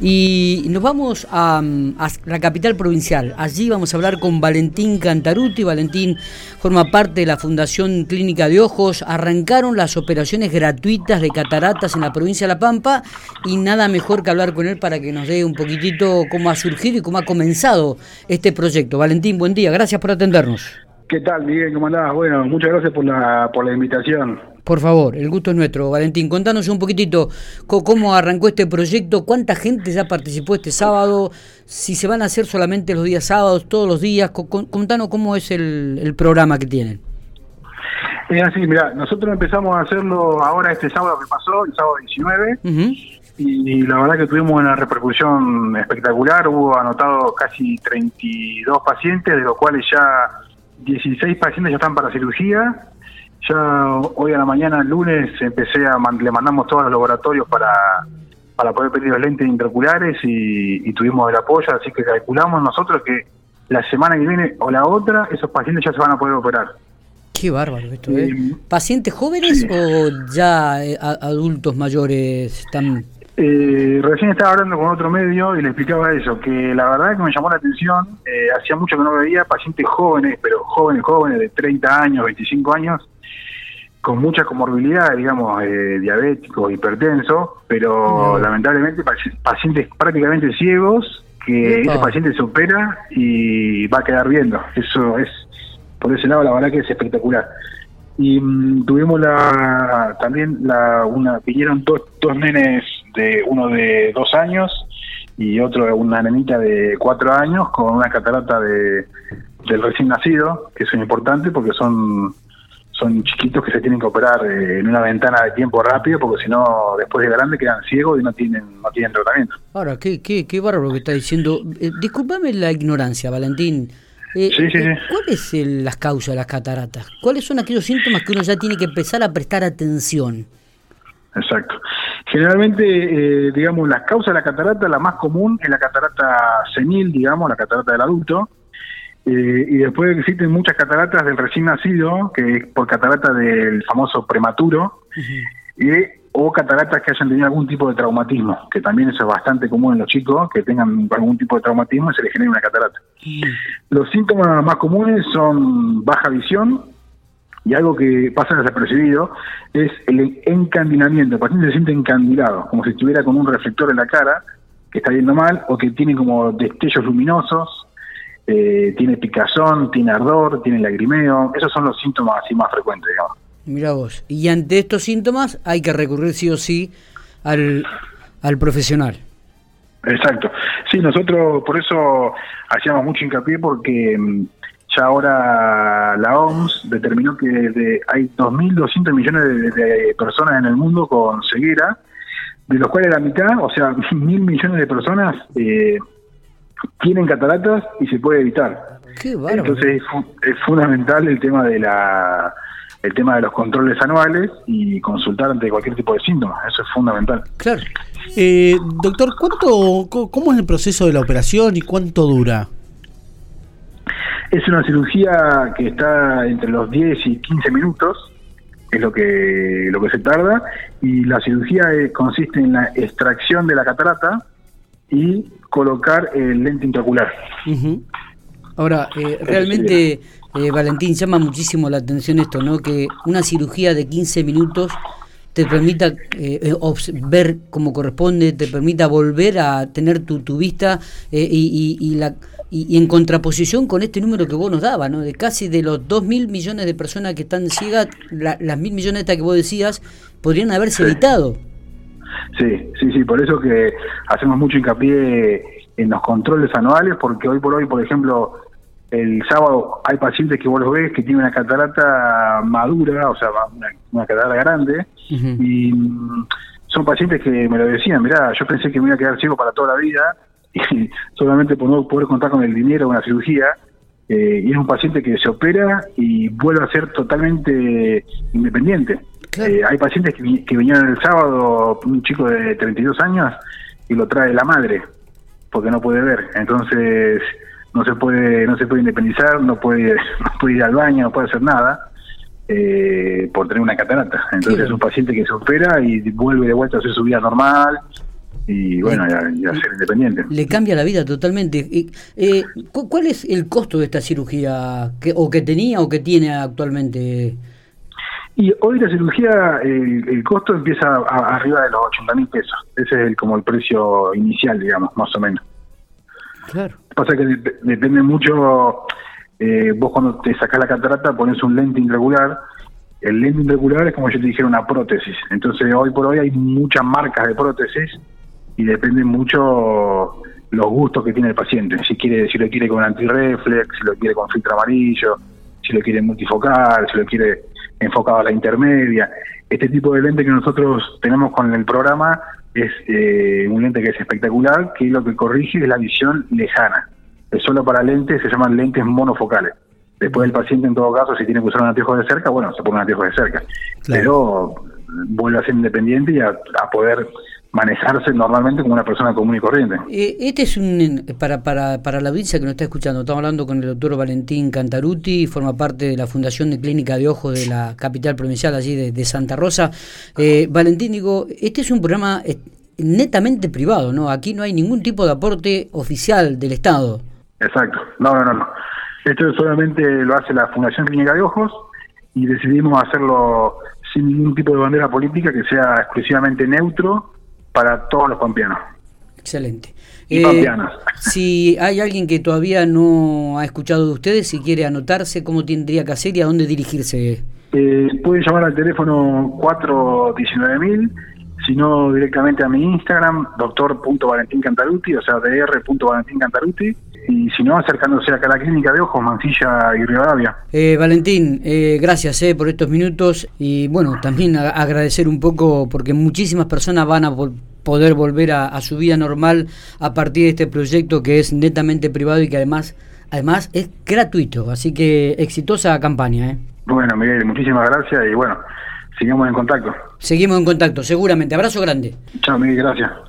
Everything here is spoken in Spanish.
Y nos vamos a, la capital provincial. Allí vamos a hablar con Valentín Cantaruti. Valentín forma parte de la Fundación Clínica de Ojos. Arrancaron las operaciones gratuitas de cataratas en la provincia de La Pampa y nada mejor que hablar con él para que nos dé un poquitito cómo ha surgido y cómo ha comenzado este proyecto. Valentín, buen día. Gracias por atendernos. ¿Qué tal, Miguel? ¿Cómo andás? Bueno, muchas gracias por la, por la invitación. Por favor, el gusto es nuestro. Valentín, contanos un poquitito cómo arrancó este proyecto, cuánta gente ya participó este sábado, si se van a hacer solamente los días sábados, todos los días. Contanos cómo es el, programa que tienen. Es así, mira, nosotros empezamos a hacerlo ahora este sábado que pasó, el sábado 19, y la verdad que tuvimos una repercusión espectacular. Hubo anotado casi 32 pacientes, de los cuales ya 16 pacientes ya están para cirugía ya hoy a la mañana, el lunes, empecé a le mandamos todos los laboratorios para, para poder pedir los lentes intraoculares y, tuvimos el apoyo, así que calculamos nosotros que la semana que viene o la otra, esos pacientes ya se van a poder operar. Qué bárbaro esto, ¿eh? ¿Pacientes jóvenes o ya eh, adultos mayores están eh, recién estaba hablando con otro medio y le explicaba eso, que la verdad que me llamó la atención, eh, hacía mucho que no veía pacientes jóvenes, pero jóvenes, jóvenes de 30 años, 25 años, con muchas comorbilidades, digamos, eh, diabéticos, hipertensos, pero lamentablemente pacientes prácticamente ciegos, que ese paciente se opera y va a quedar viendo. Eso es, por ese lado, la verdad que es espectacular. Y mm, tuvimos la también la una vinieron dos, dos nenes de uno de dos años y otro una nenita de cuatro años con una catarata de del recién nacido que es importante porque son son chiquitos que se tienen que operar eh, en una ventana de tiempo rápido porque si no después de grande quedan ciegos y no tienen no tienen tratamiento. Ahora, qué, qué, qué bárbaro que está diciendo. Eh, discúlpame la ignorancia, Valentín. Eh, sí, sí, sí. ¿Cuáles son las causas de las cataratas? ¿Cuáles son aquellos síntomas que uno ya tiene que empezar a prestar atención? Exacto. Generalmente, digamos, las causas de la catarata, la más común es la catarata senil, digamos, la catarata del adulto, eh, y después existen muchas cataratas del recién nacido, que es por catarata del famoso prematuro, y, o cataratas que hayan tenido algún tipo de traumatismo, que también eso es bastante común en los chicos, que tengan algún tipo de traumatismo y se les genera una catarata. Los síntomas más comunes son baja visión, y algo que pasa desapercibido es el encandilamiento. El paciente se siente encandilado, como si estuviera con un reflector en la cara, que está viendo mal, o que tiene como destellos luminosos, eh, tiene picazón, tiene ardor, tiene lagrimeo, esos son los síntomas así más frecuentes, digamos. Mira vos, y ante estos síntomas hay que recurrir sí o sí al, al profesional. Exacto, sí, nosotros por eso hacíamos mucho hincapié porque mm, ya ahora la OMS determinó que hay 2.200 millones de, personas en el mundo con ceguera, de los cuales la mitad, o sea, mil millones de personas eh, tienen cataratas y se puede evitar. Entonces es, fundamental el tema de la el tema de los controles anuales y consultar ante cualquier tipo de síntomas. Eso es fundamental. Claro. Eh, doctor, ¿cuánto, ¿cómo es el proceso de la operación y cuánto dura? Es una cirugía que está entre los 10 y 15 minutos, es lo que, lo que se tarda, y la cirugía eh, consiste en la extracción de la catarata y colocar el lente intraocular. Ahora, eh, realmente, eh, Valentín, llama muchísimo la atención esto, ¿no? Que una cirugía de 15 minutos te permita eh, ver como corresponde, te permita volver a tener tu, tu vista y, y, la, y, en contraposición con este número que vos nos dabas, ¿no? de casi de los 2 mil millones de personas que están ciegas, las mil millones que vos decías, podrían haberse evitado. Sí, sí, sí, por eso que hacemos mucho hincapié en los controles anuales, porque hoy por hoy, por ejemplo, el sábado hay pacientes que vos los ves que tienen una catarata madura, o sea, una, catarata grande, y mm, son pacientes que me lo decían, mirá, yo pensé que me iba a quedar ciego para toda la vida, y solamente por no poder contar con el dinero de una cirugía, eh, y es un paciente que se opera y vuelve a ser totalmente independiente. Eh, hay pacientes que, que, vinieron el sábado, un chico de 32 años, y lo trae la madre, porque no puede ver. Entonces no se puede no se puede independizar, no puede, no puede ir al baño, no puede hacer nada eh, por tener una catarata. Entonces es un paciente que se opera y vuelve de vuelta a hacer su vida normal y bueno, y a, ser independiente. Le cambia la vida totalmente. Eh, ¿Cuál es el costo de esta cirugía que, o que tenía o que tiene actualmente? Y hoy la cirugía, el, costo empieza arriba de los 80 mil pesos. Ese es el, como el precio inicial, digamos, más o menos. Claro. Pasa que depende mucho, eh, vos cuando te sacás la catarata pones un lente intraocular, el lente intraocular es como yo te dijera una prótesis, entonces hoy por hoy hay muchas marcas de prótesis y depende mucho los gustos que tiene el paciente, si quiere si lo quiere con antirreflex, si lo quiere con filtro amarillo, si lo quiere multifocal, si lo quiere enfocado a la intermedia. Este tipo de lente que nosotros tenemos con el programa es eh, un lente que es espectacular, que lo que corrige es la visión lejana. Es solo para lentes, se llaman lentes monofocales. Después el paciente, en todo caso, si tiene que usar un anteojo de cerca, bueno, se pone un anteojo de cerca. Pero vuelve a ser independiente y a poder manejarse normalmente como una persona común y corriente. Eh, este es un, para, para, para la audiencia que nos está escuchando, estamos hablando con el doctor Valentín Cantaruti, forma parte de la Fundación de Clínica de Ojos de la capital provincial allí de, Santa Rosa. Eh, Valentín, digo, este es un programa eh, netamente privado, ¿no? Aquí no hay ningún tipo de aporte oficial del Estado. Exacto, no, no, no. Esto solamente lo hace la Fundación Clínica de Ojos y decidimos hacerlo sin ningún tipo de bandera política que sea exclusivamente neutro para todos los pampeanos. Excelente. Y eh, si hay alguien que todavía no ha escuchado de ustedes, si quiere anotarse, ¿cómo tendría que hacer y a dónde dirigirse? Eh, pueden llamar al teléfono 419000, si no directamente a mi Instagram, doctor.valentincantaruti, o sea, dr.valentincantaruti, y si no, acercándose acá a la clínica de ojos, Mancilla y Rivadavia. Eh, Valentín, eh, gracias eh, por estos minutos y bueno, también agradecer un poco porque muchísimas personas van a poder volver a, su vida normal a partir de este proyecto que es netamente privado y que además, además es gratuito, así que exitosa campaña. ¿eh? Bueno, Miguel, muchísimas gracias y bueno, seguimos en contacto. Seguimos en contacto, seguramente. Abrazo grande. Chao, Miguel, gracias.